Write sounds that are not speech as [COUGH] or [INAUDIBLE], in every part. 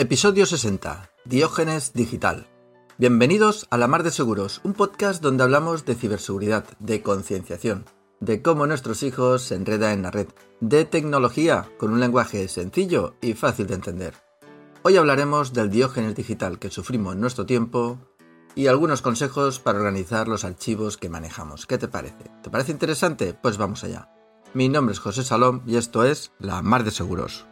Episodio 60. Diógenes Digital. Bienvenidos a La Mar de Seguros, un podcast donde hablamos de ciberseguridad, de concienciación, de cómo nuestros hijos se enredan en la red, de tecnología con un lenguaje sencillo y fácil de entender. Hoy hablaremos del Diógenes Digital que sufrimos en nuestro tiempo y algunos consejos para organizar los archivos que manejamos. ¿Qué te parece? ¿Te parece interesante? Pues vamos allá. Mi nombre es José Salom y esto es La Mar de Seguros.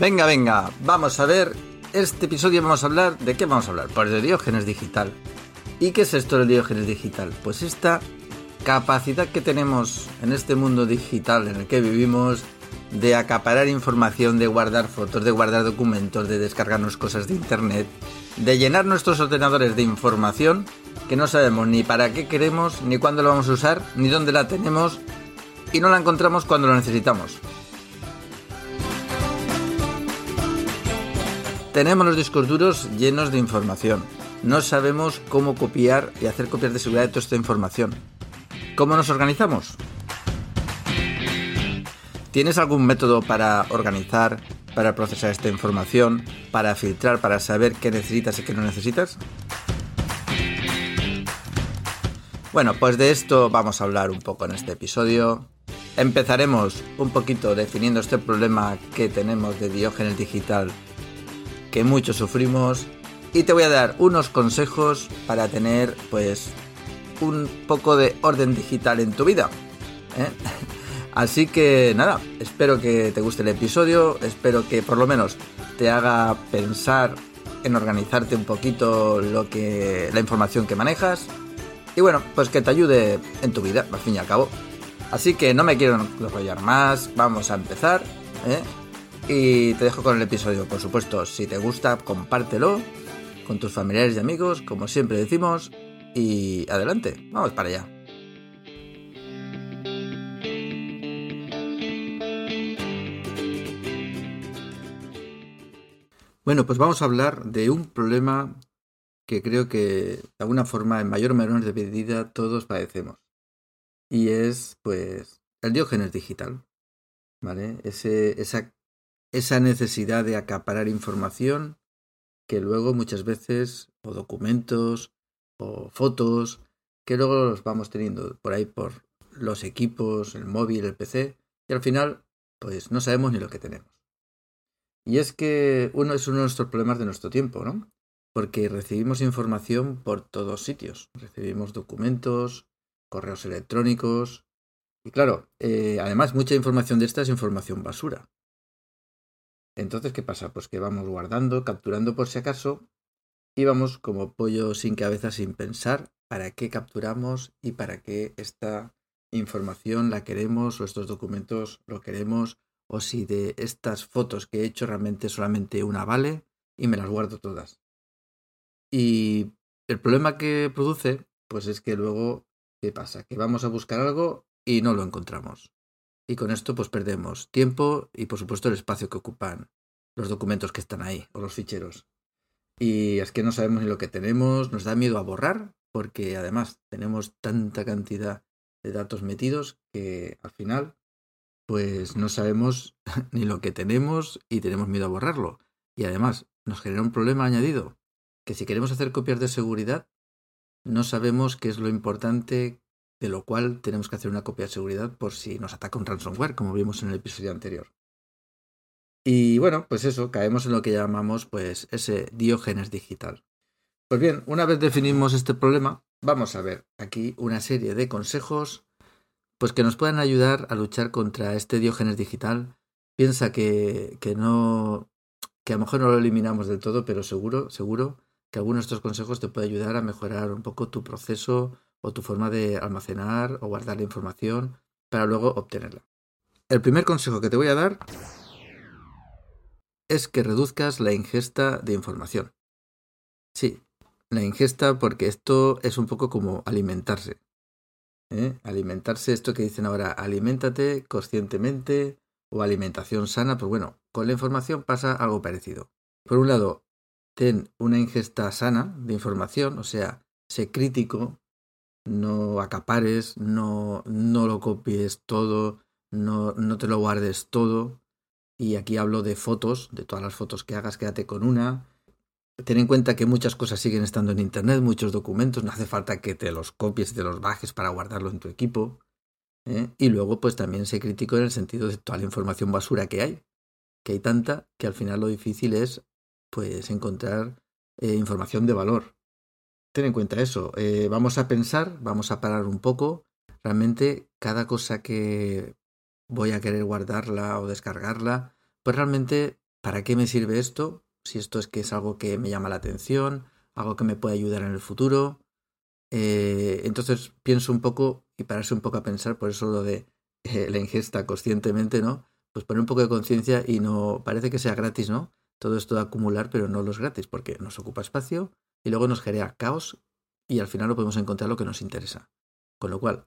Venga, venga, vamos a ver. Este episodio vamos a hablar. ¿De qué vamos a hablar? Pues de Diógenes Digital. ¿Y qué es esto del Diógenes Digital? Pues esta capacidad que tenemos en este mundo digital en el que vivimos de acaparar información, de guardar fotos, de guardar documentos, de descargarnos cosas de internet, de llenar nuestros ordenadores de información que no sabemos ni para qué queremos, ni cuándo la vamos a usar, ni dónde la tenemos y no la encontramos cuando lo necesitamos. Tenemos los discos duros llenos de información. No sabemos cómo copiar y hacer copias de seguridad de toda esta información. ¿Cómo nos organizamos? ¿Tienes algún método para organizar, para procesar esta información, para filtrar, para saber qué necesitas y qué no necesitas? Bueno, pues de esto vamos a hablar un poco en este episodio. Empezaremos un poquito definiendo este problema que tenemos de Diógenes digital que muchos sufrimos y te voy a dar unos consejos para tener pues un poco de orden digital en tu vida. ¿eh? [LAUGHS] Así que nada, espero que te guste el episodio, espero que por lo menos te haga pensar en organizarte un poquito lo que la información que manejas y bueno, pues que te ayude en tu vida, al fin y al cabo. Así que no me quiero enrollar más, vamos a empezar. ¿eh? Y te dejo con el episodio, por supuesto. Si te gusta, compártelo con tus familiares y amigos, como siempre decimos. Y adelante, vamos para allá. Bueno, pues vamos a hablar de un problema que creo que de alguna forma, en mayor o menor de medida, todos padecemos. Y es, pues, el diógenes digital. ¿Vale? Ese, esa esa necesidad de acaparar información que luego muchas veces, o documentos, o fotos, que luego los vamos teniendo por ahí por los equipos, el móvil, el PC, y al final, pues no sabemos ni lo que tenemos. Y es que uno es uno de nuestros problemas de nuestro tiempo, ¿no? Porque recibimos información por todos sitios. Recibimos documentos, correos electrónicos. Y claro, eh, además mucha información de esta es información basura. Entonces, ¿qué pasa? Pues que vamos guardando, capturando por si acaso, y vamos como pollo sin cabeza, sin pensar para qué capturamos y para qué esta información la queremos o estos documentos lo queremos o si de estas fotos que he hecho realmente solamente una vale y me las guardo todas. Y el problema que produce, pues es que luego, ¿qué pasa? Que vamos a buscar algo y no lo encontramos y con esto pues perdemos tiempo y por supuesto el espacio que ocupan los documentos que están ahí o los ficheros. Y es que no sabemos ni lo que tenemos, nos da miedo a borrar porque además tenemos tanta cantidad de datos metidos que al final pues no sabemos [LAUGHS] ni lo que tenemos y tenemos miedo a borrarlo. Y además nos genera un problema añadido, que si queremos hacer copias de seguridad, no sabemos qué es lo importante de lo cual tenemos que hacer una copia de seguridad por si nos ataca un ransomware, como vimos en el episodio anterior. Y bueno, pues eso, caemos en lo que llamamos pues ese diógenes digital. Pues bien, una vez definimos este problema, vamos a ver aquí una serie de consejos pues que nos puedan ayudar a luchar contra este diógenes digital. Piensa que, que no que a lo mejor no lo eliminamos del todo, pero seguro, seguro que alguno de estos consejos te puede ayudar a mejorar un poco tu proceso o tu forma de almacenar o guardar la información para luego obtenerla. El primer consejo que te voy a dar es que reduzcas la ingesta de información. Sí, la ingesta porque esto es un poco como alimentarse. ¿eh? Alimentarse, esto que dicen ahora, aliméntate conscientemente o alimentación sana, pues bueno, con la información pasa algo parecido. Por un lado, ten una ingesta sana de información, o sea, sé crítico, no acapares, no, no lo copies todo, no, no te lo guardes todo. Y aquí hablo de fotos, de todas las fotos que hagas, quédate con una. Ten en cuenta que muchas cosas siguen estando en Internet, muchos documentos, no hace falta que te los copies y te los bajes para guardarlo en tu equipo. ¿eh? Y luego, pues también sé crítico en el sentido de toda la información basura que hay, que hay tanta que al final lo difícil es pues encontrar eh, información de valor. Ten en cuenta eso. Eh, vamos a pensar, vamos a parar un poco. Realmente cada cosa que voy a querer guardarla o descargarla, pues realmente, ¿para qué me sirve esto? Si esto es que es algo que me llama la atención, algo que me puede ayudar en el futuro. Eh, entonces pienso un poco y pararse un poco a pensar, por eso lo de la ingesta conscientemente, ¿no? Pues poner un poco de conciencia y no parece que sea gratis, ¿no? todo esto de acumular, pero no los gratis, porque nos ocupa espacio y luego nos genera caos y al final no podemos encontrar lo que nos interesa. Con lo cual,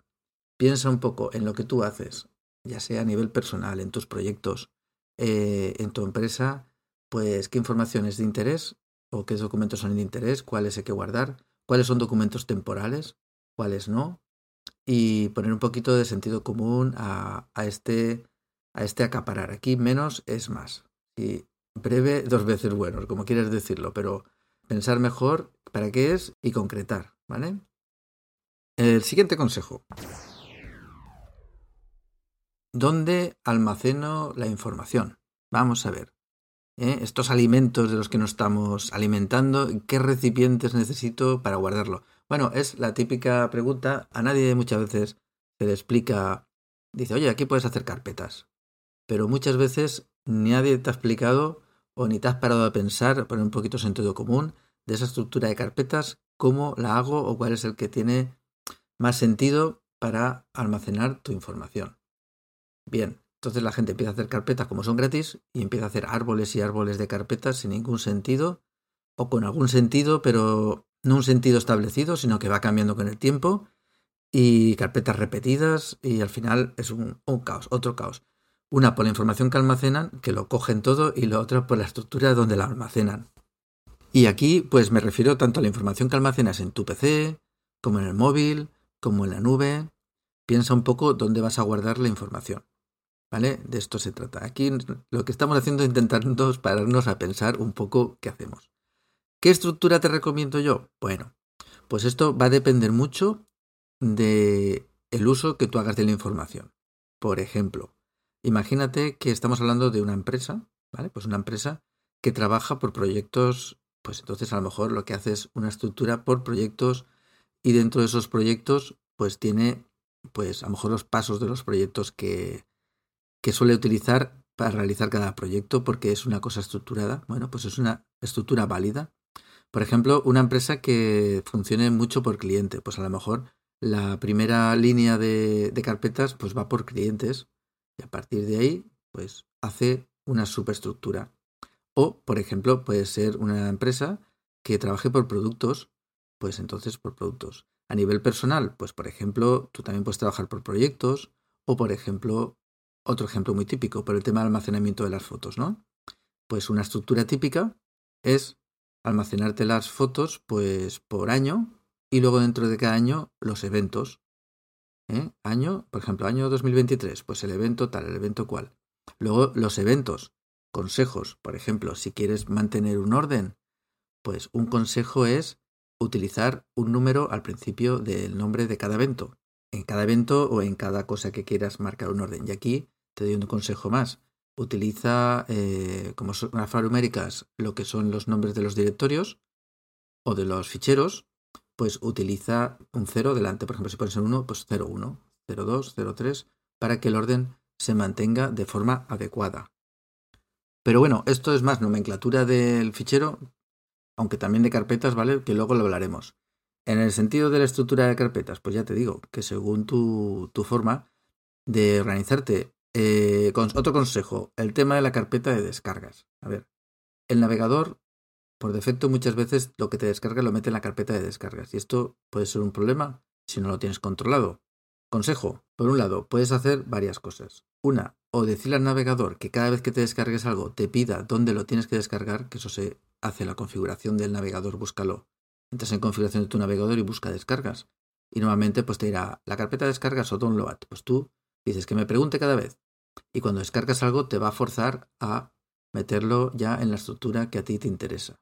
piensa un poco en lo que tú haces, ya sea a nivel personal, en tus proyectos, eh, en tu empresa, pues qué información es de interés o qué documentos son de interés, cuáles hay que guardar, cuáles son documentos temporales, cuáles no, y poner un poquito de sentido común a, a este, a este acaparar. Aquí menos es más. Si breve dos veces bueno, como quieres decirlo, pero pensar mejor para qué es y concretar, ¿vale? El siguiente consejo. ¿Dónde almaceno la información? Vamos a ver. ¿eh? Estos alimentos de los que nos estamos alimentando, ¿qué recipientes necesito para guardarlo? Bueno, es la típica pregunta. A nadie muchas veces se le explica, dice, oye, aquí puedes hacer carpetas. Pero muchas veces nadie te ha explicado o ni te has parado a pensar, poner un poquito sentido común, de esa estructura de carpetas, cómo la hago o cuál es el que tiene más sentido para almacenar tu información. Bien, entonces la gente empieza a hacer carpetas como son gratis y empieza a hacer árboles y árboles de carpetas sin ningún sentido o con algún sentido, pero no un sentido establecido, sino que va cambiando con el tiempo y carpetas repetidas y al final es un, un caos, otro caos. Una por la información que almacenan, que lo cogen todo, y la otra por la estructura donde la almacenan. Y aquí, pues me refiero tanto a la información que almacenas en tu PC, como en el móvil, como en la nube. Piensa un poco dónde vas a guardar la información. ¿Vale? De esto se trata. Aquí lo que estamos haciendo es intentando pararnos a pensar un poco qué hacemos. ¿Qué estructura te recomiendo yo? Bueno, pues esto va a depender mucho de el uso que tú hagas de la información. Por ejemplo, Imagínate que estamos hablando de una empresa, ¿vale? Pues una empresa que trabaja por proyectos, pues entonces a lo mejor lo que hace es una estructura por proyectos y dentro de esos proyectos pues tiene pues a lo mejor los pasos de los proyectos que, que suele utilizar para realizar cada proyecto porque es una cosa estructurada. Bueno, pues es una estructura válida. Por ejemplo, una empresa que funcione mucho por cliente, pues a lo mejor la primera línea de, de carpetas pues va por clientes a partir de ahí, pues hace una superestructura. O, por ejemplo, puede ser una empresa que trabaje por productos, pues entonces por productos. A nivel personal, pues por ejemplo, tú también puedes trabajar por proyectos o, por ejemplo, otro ejemplo muy típico, por el tema del almacenamiento de las fotos, ¿no? Pues una estructura típica es almacenarte las fotos pues por año y luego dentro de cada año los eventos. ¿Eh? Año, por ejemplo, año 2023, pues el evento tal, el evento cual. Luego los eventos, consejos, por ejemplo, si quieres mantener un orden, pues un consejo es utilizar un número al principio del nombre de cada evento. En cada evento o en cada cosa que quieras marcar un orden. Y aquí te doy un consejo más. Utiliza, eh, como son alfanuméricas, lo que son los nombres de los directorios o de los ficheros pues utiliza un 0 delante. Por ejemplo, si pones un 1, pues 0, 1, 0, 2, 0, 3, para que el orden se mantenga de forma adecuada. Pero bueno, esto es más nomenclatura del fichero, aunque también de carpetas, ¿vale? Que luego lo hablaremos. En el sentido de la estructura de carpetas, pues ya te digo que según tu, tu forma, de organizarte. Eh, otro consejo, el tema de la carpeta de descargas. A ver, el navegador, por defecto, muchas veces lo que te descarga lo mete en la carpeta de descargas. Y esto puede ser un problema si no lo tienes controlado. Consejo, por un lado, puedes hacer varias cosas. Una, o decirle al navegador que cada vez que te descargues algo te pida dónde lo tienes que descargar, que eso se hace la configuración del navegador, búscalo. Entras en configuración de tu navegador y busca descargas. Y nuevamente pues te dirá la carpeta de descargas o download. Pues tú dices que me pregunte cada vez. Y cuando descargas algo te va a forzar a meterlo ya en la estructura que a ti te interesa.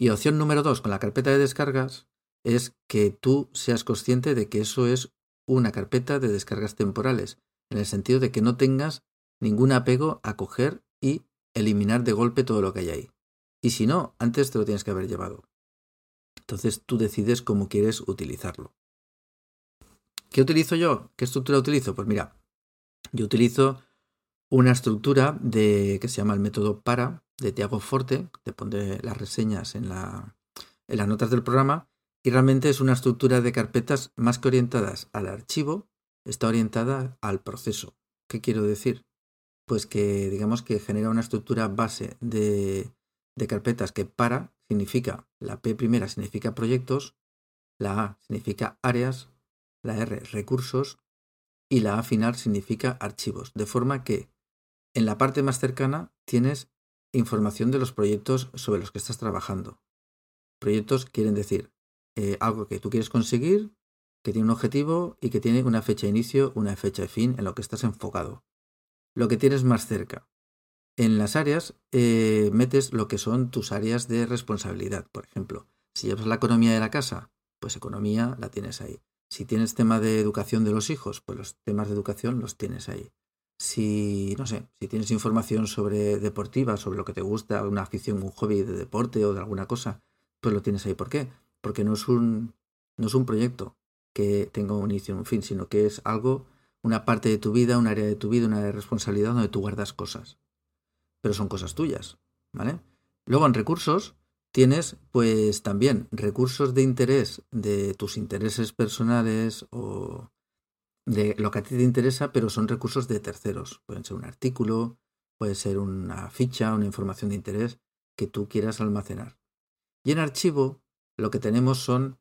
Y opción número dos con la carpeta de descargas es que tú seas consciente de que eso es una carpeta de descargas temporales en el sentido de que no tengas ningún apego a coger y eliminar de golpe todo lo que hay ahí. Y si no, antes te lo tienes que haber llevado. Entonces tú decides cómo quieres utilizarlo. ¿Qué utilizo yo? ¿Qué estructura utilizo? Pues mira, yo utilizo una estructura de, que se llama el método para de Tiago Forte. Te pondré las reseñas en, la, en las notas del programa. Y realmente es una estructura de carpetas más que orientadas al archivo, está orientada al proceso. ¿Qué quiero decir? Pues que digamos que genera una estructura base de, de carpetas que para significa, la P primera significa proyectos, la A significa áreas, la R recursos y la A final significa archivos. De forma que en la parte más cercana tienes información de los proyectos sobre los que estás trabajando. Proyectos quieren decir eh, algo que tú quieres conseguir que tiene un objetivo y que tiene una fecha de inicio, una fecha de fin en lo que estás enfocado. Lo que tienes más cerca. En las áreas eh, metes lo que son tus áreas de responsabilidad. Por ejemplo, si llevas la economía de la casa, pues economía la tienes ahí. Si tienes tema de educación de los hijos, pues los temas de educación los tienes ahí. Si, no sé, si tienes información sobre deportiva, sobre lo que te gusta, una afición, un hobby de deporte o de alguna cosa, pues lo tienes ahí. ¿Por qué? Porque no es un, no es un proyecto, que tenga un inicio y un fin, sino que es algo, una parte de tu vida, un área de tu vida, una área de responsabilidad donde tú guardas cosas. Pero son cosas tuyas, ¿vale? Luego en recursos tienes pues también recursos de interés de tus intereses personales o de lo que a ti te interesa, pero son recursos de terceros. Pueden ser un artículo, puede ser una ficha, una información de interés que tú quieras almacenar. Y en archivo lo que tenemos son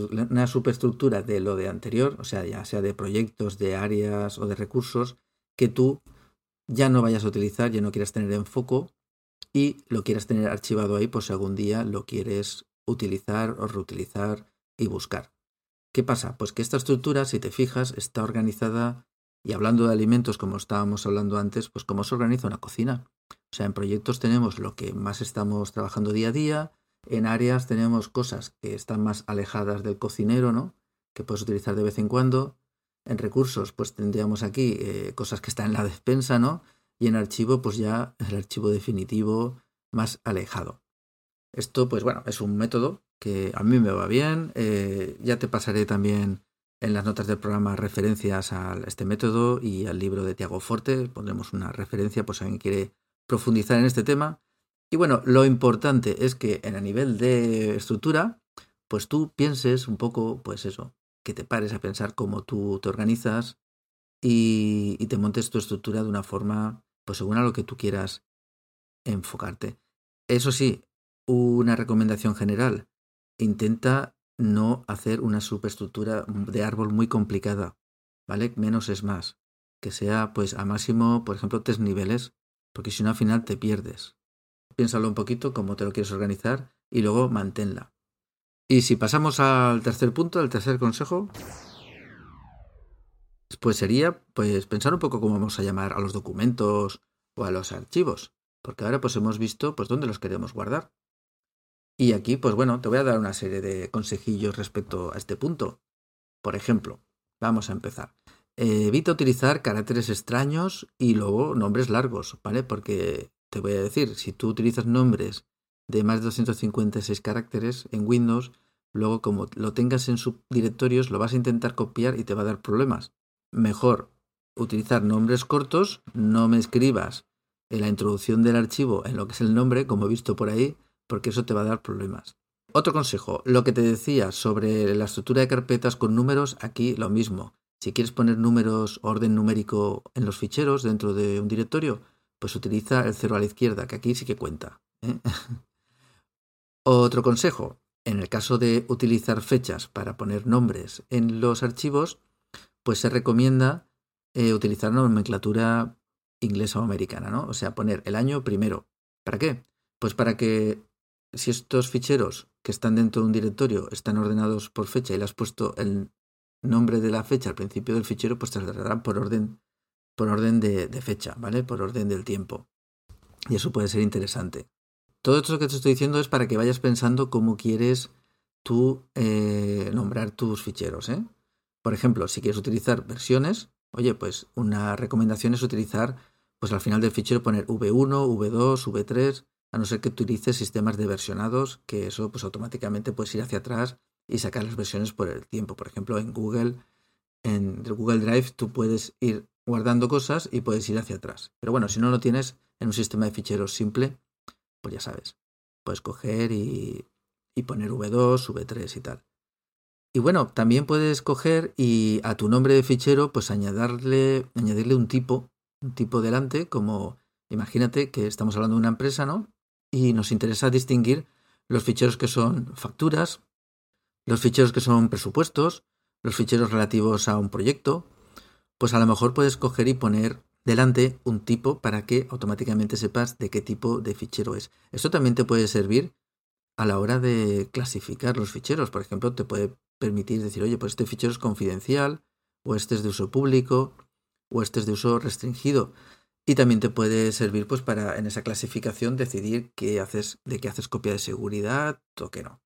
una superestructura de lo de anterior, o sea, ya sea de proyectos, de áreas o de recursos, que tú ya no vayas a utilizar, ya no quieras tener en foco y lo quieras tener archivado ahí, pues si algún día lo quieres utilizar o reutilizar y buscar. ¿Qué pasa? Pues que esta estructura, si te fijas, está organizada, y hablando de alimentos como estábamos hablando antes, pues cómo se organiza una cocina. O sea, en proyectos tenemos lo que más estamos trabajando día a día, en áreas tenemos cosas que están más alejadas del cocinero, ¿no? Que puedes utilizar de vez en cuando. En recursos, pues tendríamos aquí eh, cosas que están en la despensa, ¿no? Y en archivo, pues ya el archivo definitivo más alejado. Esto, pues bueno, es un método que a mí me va bien. Eh, ya te pasaré también en las notas del programa referencias a este método y al libro de Tiago Forte. Pondremos una referencia por si alguien quiere profundizar en este tema. Y bueno, lo importante es que en a nivel de estructura, pues tú pienses un poco, pues eso, que te pares a pensar cómo tú te organizas y, y te montes tu estructura de una forma, pues según a lo que tú quieras enfocarte. Eso sí, una recomendación general, intenta no hacer una superestructura de árbol muy complicada, ¿vale? Menos es más. Que sea, pues, a máximo, por ejemplo, tres niveles, porque si no, al final te pierdes piénsalo un poquito cómo te lo quieres organizar y luego manténla. Y si pasamos al tercer punto, al tercer consejo, pues sería pues pensar un poco cómo vamos a llamar a los documentos o a los archivos, porque ahora pues hemos visto pues dónde los queremos guardar. Y aquí pues bueno, te voy a dar una serie de consejillos respecto a este punto. Por ejemplo, vamos a empezar. evita utilizar caracteres extraños y luego nombres largos, ¿vale? Porque te voy a decir, si tú utilizas nombres de más de 256 caracteres en Windows, luego como lo tengas en subdirectorios lo vas a intentar copiar y te va a dar problemas. Mejor utilizar nombres cortos, no me escribas en la introducción del archivo en lo que es el nombre, como he visto por ahí, porque eso te va a dar problemas. Otro consejo, lo que te decía sobre la estructura de carpetas con números, aquí lo mismo. Si quieres poner números, orden numérico en los ficheros dentro de un directorio, pues utiliza el cero a la izquierda, que aquí sí que cuenta. ¿eh? [LAUGHS] Otro consejo, en el caso de utilizar fechas para poner nombres en los archivos, pues se recomienda eh, utilizar nomenclatura inglesa o americana, ¿no? O sea, poner el año primero. ¿Para qué? Pues para que si estos ficheros que están dentro de un directorio están ordenados por fecha y le has puesto el nombre de la fecha al principio del fichero, pues te ordenarán por orden, por orden de, fecha, ¿vale? Por orden del tiempo. Y eso puede ser interesante. Todo esto que te estoy diciendo es para que vayas pensando cómo quieres tú eh, nombrar tus ficheros. ¿eh? Por ejemplo, si quieres utilizar versiones, oye, pues una recomendación es utilizar, pues al final del fichero poner V1, V2, V3, a no ser que utilices sistemas de versionados, que eso pues automáticamente puedes ir hacia atrás y sacar las versiones por el tiempo. Por ejemplo, en Google, en Google Drive, tú puedes ir guardando cosas y puedes ir hacia atrás. Pero bueno, si no lo tienes en un sistema de ficheros simple, pues ya sabes, puedes coger y, y poner V2, V3 y tal. Y bueno, también puedes coger y a tu nombre de fichero, pues añadirle, añadirle un tipo, un tipo delante, como imagínate que estamos hablando de una empresa, ¿no? Y nos interesa distinguir los ficheros que son facturas, los ficheros que son presupuestos, los ficheros relativos a un proyecto, pues a lo mejor puedes coger y poner delante un tipo para que automáticamente sepas de qué tipo de fichero es. Esto también te puede servir a la hora de clasificar los ficheros. Por ejemplo, te puede permitir decir, oye, pues este fichero es confidencial, o este es de uso público, o este es de uso restringido. Y también te puede servir pues para en esa clasificación decidir qué haces, de qué haces copia de seguridad o qué no.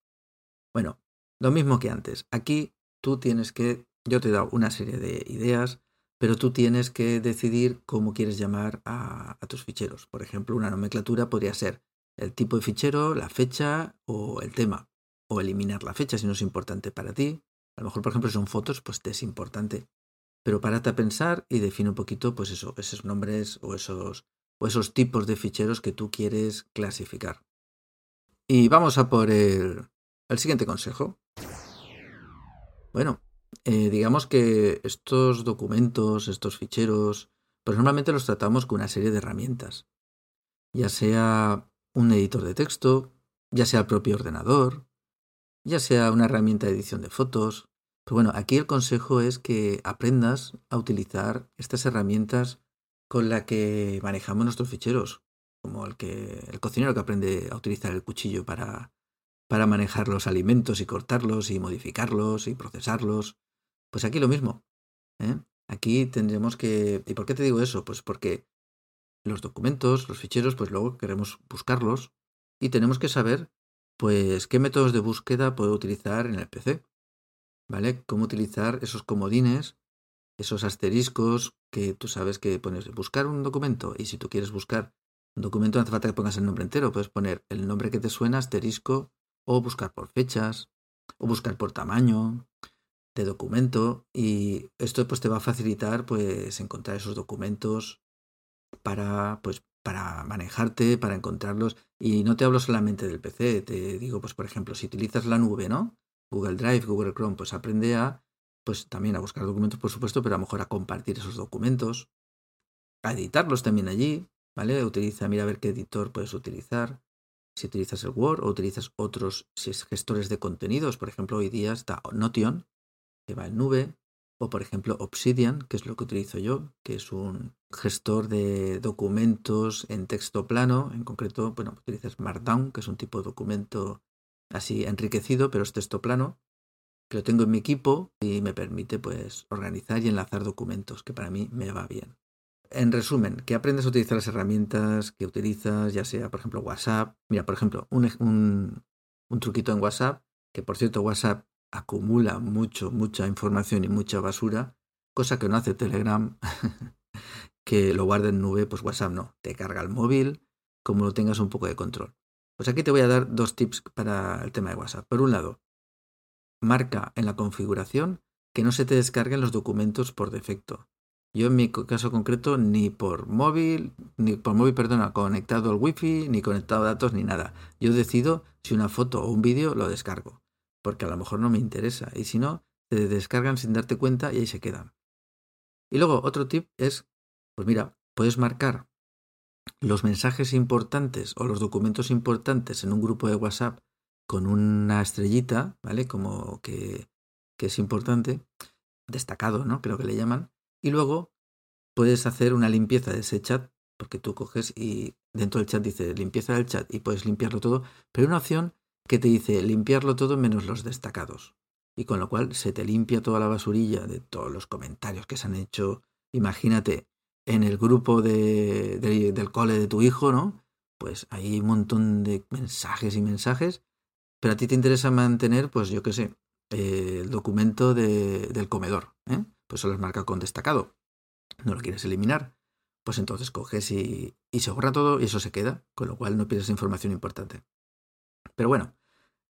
Bueno, lo mismo que antes. Aquí tú tienes que, yo te he dado una serie de ideas, pero tú tienes que decidir cómo quieres llamar a, tus ficheros. Por ejemplo, una nomenclatura podría ser el tipo de fichero, la fecha o el tema. O eliminar la fecha si no es importante para ti. A lo mejor, por ejemplo, son fotos, pues te es importante. Pero párate a pensar y define un poquito, pues eso, esos nombres o esos, o esos tipos de ficheros que tú quieres clasificar. Y vamos a por el, el siguiente consejo. Bueno, eh, digamos que estos documentos, estos ficheros, pues normalmente los tratamos con una serie de herramientas, ya sea un editor de texto, ya sea el propio ordenador, ya sea una herramienta de edición de fotos. Pero bueno, aquí el consejo es que aprendas a utilizar estas herramientas con las que manejamos nuestros ficheros, como el que el cocinero que aprende a utilizar el cuchillo para para manejar los alimentos y cortarlos y modificarlos y procesarlos. Pues aquí lo mismo. ¿eh? Aquí tendremos que... ¿Y por qué te digo eso? Pues porque los documentos, los ficheros, pues luego queremos buscarlos y tenemos que saber pues qué métodos de búsqueda puedo utilizar en el PC. ¿Vale? Cómo utilizar esos comodines, esos asteriscos que tú sabes que pones buscar un documento y si tú quieres buscar un documento no hace falta que pongas el nombre entero, puedes poner el nombre que te suena, asterisco, o buscar por fechas, o buscar por tamaño de documento y esto pues te va a facilitar pues encontrar esos documentos para pues para manejarte, para encontrarlos y no te hablo solamente del PC, te digo pues por ejemplo, si utilizas la nube, ¿no? Google Drive, Google Chrome, pues aprende a pues también a buscar documentos por supuesto, pero a lo mejor a compartir esos documentos, a editarlos también allí, ¿vale? Utiliza, mira a ver qué editor puedes utilizar si utilizas el Word o utilizas otros gestores de contenidos. Por ejemplo, hoy día está Notion, que va en nube, o por ejemplo Obsidian, que es lo que utilizo yo, que es un gestor de documentos en texto plano. En concreto, bueno, utilizas Markdown, que es un tipo de documento así enriquecido, pero es texto plano, que lo tengo en mi equipo y me permite pues organizar y enlazar documentos, que para mí me va bien en resumen, que aprendes a utilizar las herramientas que utilizas, ya sea, por ejemplo, WhatsApp. Mira, por ejemplo, un, truquito en WhatsApp, que por cierto, WhatsApp acumula mucho, mucha información y mucha basura, cosa que no hace Telegram, [LAUGHS] que lo guarda en nube, pues WhatsApp no, te carga el móvil, como lo tengas un poco de control. Pues aquí te voy a dar dos tips para el tema de WhatsApp. Por un lado, marca en la configuración que no se te descarguen los documentos por defecto. Yo en mi caso concreto ni por móvil, ni por móvil, perdona, conectado al wifi, ni conectado a datos, ni nada. Yo decido si una foto o un vídeo lo descargo, porque a lo mejor no me interesa. Y si no, te descargan sin darte cuenta y ahí se quedan. Y luego otro tip es, pues mira, puedes marcar los mensajes importantes o los documentos importantes en un grupo de WhatsApp con una estrellita, ¿vale? Como que, que es importante, destacado, ¿no? Creo que le llaman. Y luego puedes hacer una limpieza de ese chat, porque tú coges y dentro del chat dice limpieza del chat y puedes limpiarlo todo, pero hay una opción que te dice limpiarlo todo menos los destacados. Y con lo cual se te limpia toda la basurilla de todos los comentarios que se han hecho. Imagínate, en el grupo de, del cole de tu hijo, ¿no? Pues hay un montón de mensajes y mensajes, pero a ti te interesa mantener, pues yo qué sé, el documento de, del comedor, ¿eh? Pues se los marca con destacado. No lo quieres eliminar, pues entonces coges y, y se borra todo y eso se queda, con lo cual no pierdes información importante. Pero bueno,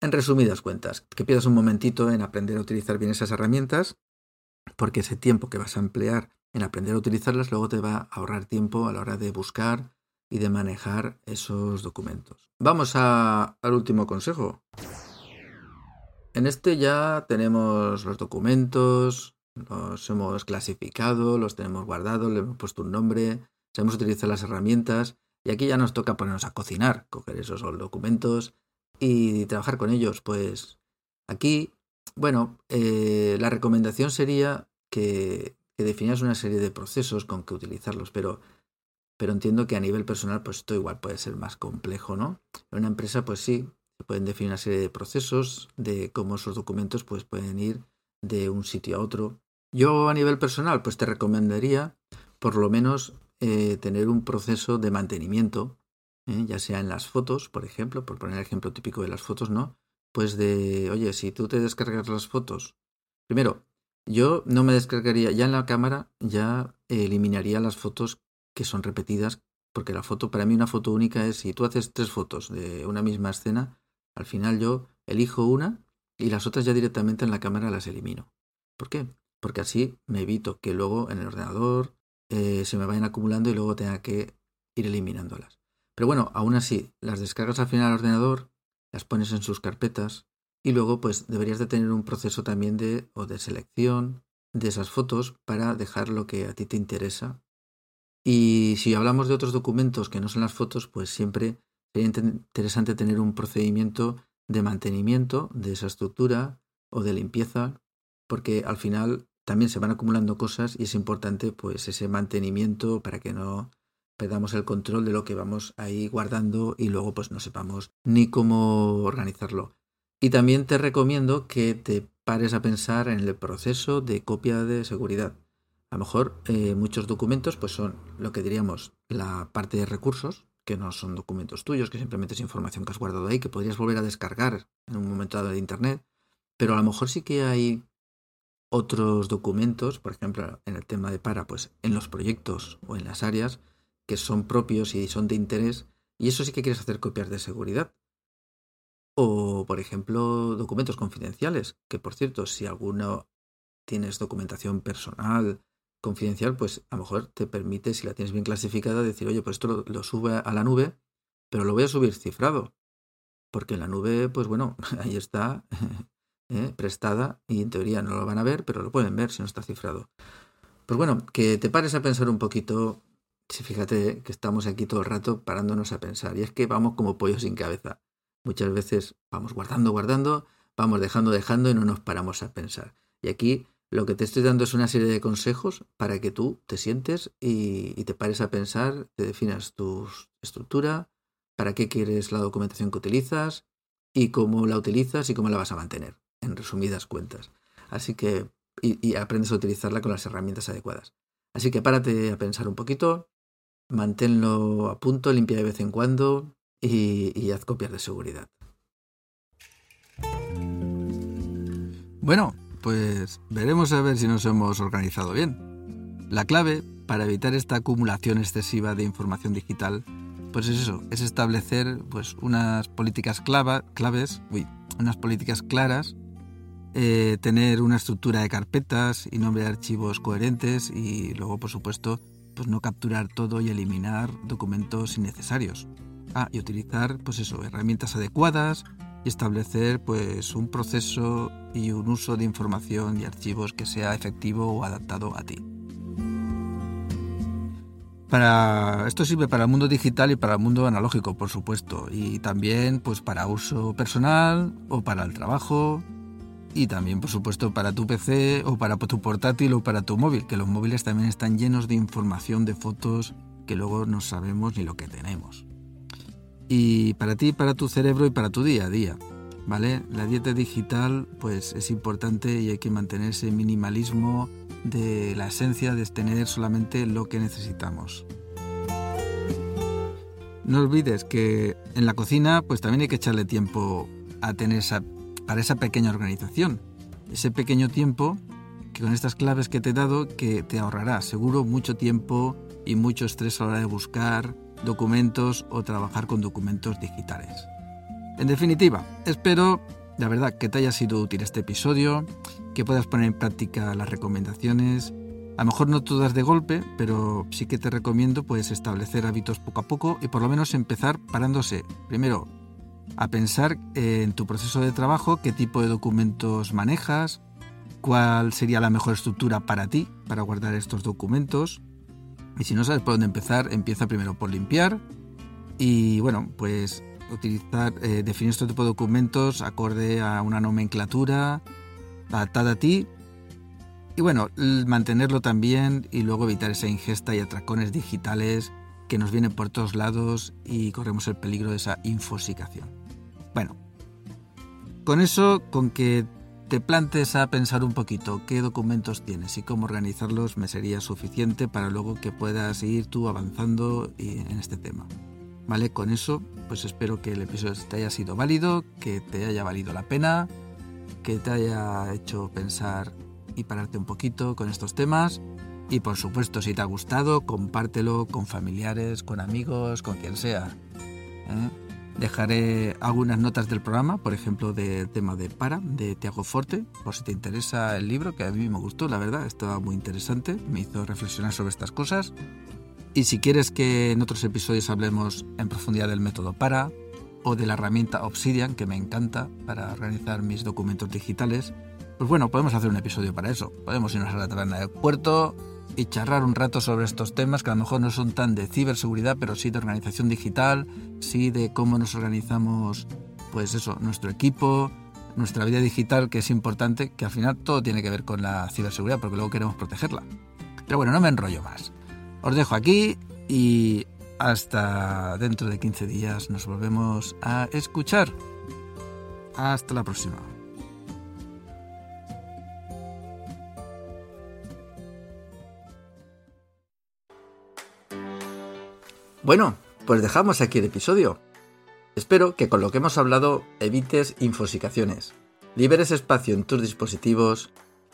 en resumidas cuentas, que pierdas un momentito en aprender a utilizar bien esas herramientas, porque ese tiempo que vas a emplear en aprender a utilizarlas luego te va a ahorrar tiempo a la hora de buscar y de manejar esos documentos. Vamos al último consejo. En este ya tenemos los documentos, los hemos clasificado, los tenemos guardados, le hemos puesto un nombre, sabemos utilizar las herramientas y aquí ya nos toca ponernos a cocinar, coger esos documentos y trabajar con ellos. Pues aquí, bueno, eh, la recomendación sería que, que definas una serie de procesos con que utilizarlos, pero, pero entiendo que a nivel personal, pues esto igual puede ser más complejo, ¿no? En una empresa, pues sí, se pueden definir una serie de procesos de cómo esos documentos pues, pueden ir de un sitio a otro. Yo a nivel personal, pues te recomendaría por lo menos eh, tener un proceso de mantenimiento ¿eh? ya sea en las fotos, por ejemplo, por poner el ejemplo típico de las fotos, ¿no? Pues de, oye, si tú te descargas las fotos, primero, yo no me descargaría, ya en la cámara ya eliminaría las fotos que son repetidas, porque la foto, para mí una foto única es, si tú haces tres fotos de una misma escena, al final yo elijo una y las otras ya directamente en la cámara las elimino. ¿Por qué? Porque así me evito que luego en el ordenador eh, se me vayan acumulando y luego tenga que ir eliminándolas. Pero bueno, aún así, las descargas al final al ordenador, las pones en sus carpetas y luego pues deberías de tener un proceso también de o de selección de esas fotos para dejar lo que a ti te interesa. Y si hablamos de otros documentos que no son las fotos, pues siempre sería interesante tener un procedimiento de mantenimiento de esa estructura o de limpieza, porque al final también se van acumulando cosas y es importante pues ese mantenimiento para que no perdamos el control de lo que vamos ahí guardando y luego pues no sepamos ni cómo organizarlo. Y también te recomiendo que te pares a pensar en el proceso de copia de seguridad. A lo mejor eh, muchos documentos pues son lo que diríamos la parte de recursos, que no son documentos tuyos, que simplemente es información que has guardado ahí, que podrías volver a descargar en un momento dado de Internet, pero a lo mejor sí que hay otros documentos, por ejemplo, en el tema de para, pues en los proyectos o en las áreas, que son propios y son de interés, y eso sí que quieres hacer copias de seguridad. O, por ejemplo, documentos confidenciales, que por cierto, si alguno tienes documentación personal confidencial, pues a lo mejor te permite, si la tienes bien clasificada, decir, oye, pues esto lo, sube a la nube, pero lo voy a subir cifrado. Porque la nube, pues bueno, [LAUGHS] ahí está [LAUGHS] ¿eh? prestada y en teoría no lo van a ver, pero lo pueden ver si no está cifrado. Pues bueno, que te pares a pensar un poquito Sí, fíjate que estamos aquí todo el rato parándonos a pensar. Y es que vamos como pollos sin cabeza. Muchas veces vamos guardando, guardando, vamos dejando, dejando y no nos paramos a pensar. Y aquí lo que te estoy dando es una serie de consejos para que tú te sientes y, te pares a pensar, te definas tu estructura, para qué quieres la documentación que utilizas y cómo la utilizas y cómo la vas a mantener, en resumidas cuentas. Así que, y aprendes a utilizarla con las herramientas adecuadas. Así que párate a pensar un poquito, manténlo a punto, limpia de vez en cuando y, haz copias de seguridad. Bueno, pues veremos a ver si nos hemos organizado bien. La clave para evitar esta acumulación excesiva de información digital, pues es eso, es establecer pues unas políticas claves, unas políticas claras, eh, tener una estructura de carpetas y nombre de archivos coherentes y luego, por supuesto, pues no capturar todo y eliminar documentos innecesarios. Ah, y utilizar, pues herramientas adecuadas y establecer, pues, un proceso y un uso de información y archivos que sea efectivo o adaptado a ti. Para esto sirve para el mundo digital y para el mundo analógico, por supuesto, y también pues para uso personal o para el trabajo y también por supuesto para tu PC o para tu portátil o para tu móvil, que los móviles también están llenos de información de fotos que luego no sabemos ni lo que tenemos. Y para ti, para tu cerebro y para tu día a día, ¿vale? La dieta digital pues es importante y hay que mantener ese minimalismo de la esencia de tener solamente lo que necesitamos. No olvides que en la cocina pues también hay que echarle tiempo a tener esa, para esa pequeña organización. Ese pequeño tiempo que con estas claves que te he dado que te ahorrará seguro mucho tiempo y mucho estrés a la hora de buscar documentos o trabajar con documentos digitales. En definitiva, espero la verdad que te haya sido útil este episodio, que puedas poner en práctica las recomendaciones. A lo mejor no todas de golpe, pero sí que te recomiendo pues establecer hábitos poco a poco y por lo menos empezar parándose primero a pensar en tu proceso de trabajo, qué tipo de documentos manejas, cuál sería la mejor estructura para ti para guardar estos documentos. Y si no sabes por dónde empezar, empieza primero por limpiar y bueno, pues utilizar, eh, definir este tipo de documentos acorde a una nomenclatura adaptada a ti. Y bueno, mantenerlo también y luego evitar esa ingesta y atracones digitales que nos vienen por todos lados y corremos el peligro de esa infosicación. Bueno, con eso, con que te plantes a pensar un poquito qué documentos tienes y cómo organizarlos, me sería suficiente para luego que puedas ir tú avanzando en este tema. ¿Vale? Con eso, pues espero que el episodio te haya sido válido, que te haya valido la pena, que te haya hecho pensar y pararte un poquito con estos temas. Y por supuesto, si te ha gustado, compártelo con familiares, con amigos, con quien sea. ¿eh? Dejaré algunas notas del programa, por ejemplo, del tema de Para, de Tiago Forte, por si te interesa el libro, que a mí me gustó, la verdad, estaba muy interesante, me hizo reflexionar sobre estas cosas. Y si quieres que en otros episodios hablemos en profundidad del método para o de la herramienta Obsidian, que me encanta para organizar mis documentos digitales, pues bueno, podemos hacer un episodio para eso. Podemos irnos a la taberna del puerto y charlar un rato sobre estos temas que a lo mejor no son tan de ciberseguridad, pero sí de organización digital, sí de cómo nos organizamos, pues eso, nuestro equipo, nuestra vida digital, que es importante, que al final todo tiene que ver con la ciberseguridad, porque luego queremos protegerla. Pero bueno, no me enrollo más. Os dejo aquí y hasta dentro de 15 días nos volvemos a escuchar. Hasta la próxima. Bueno, pues dejamos aquí el episodio. Espero que con lo que hemos hablado evites infosicaciones, liberes espacio en tus dispositivos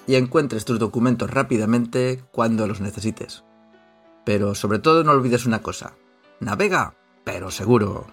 y encuentres tus documentos rápidamente cuando los necesites. Pero sobre todo no olvides una cosa. Navega, pero seguro.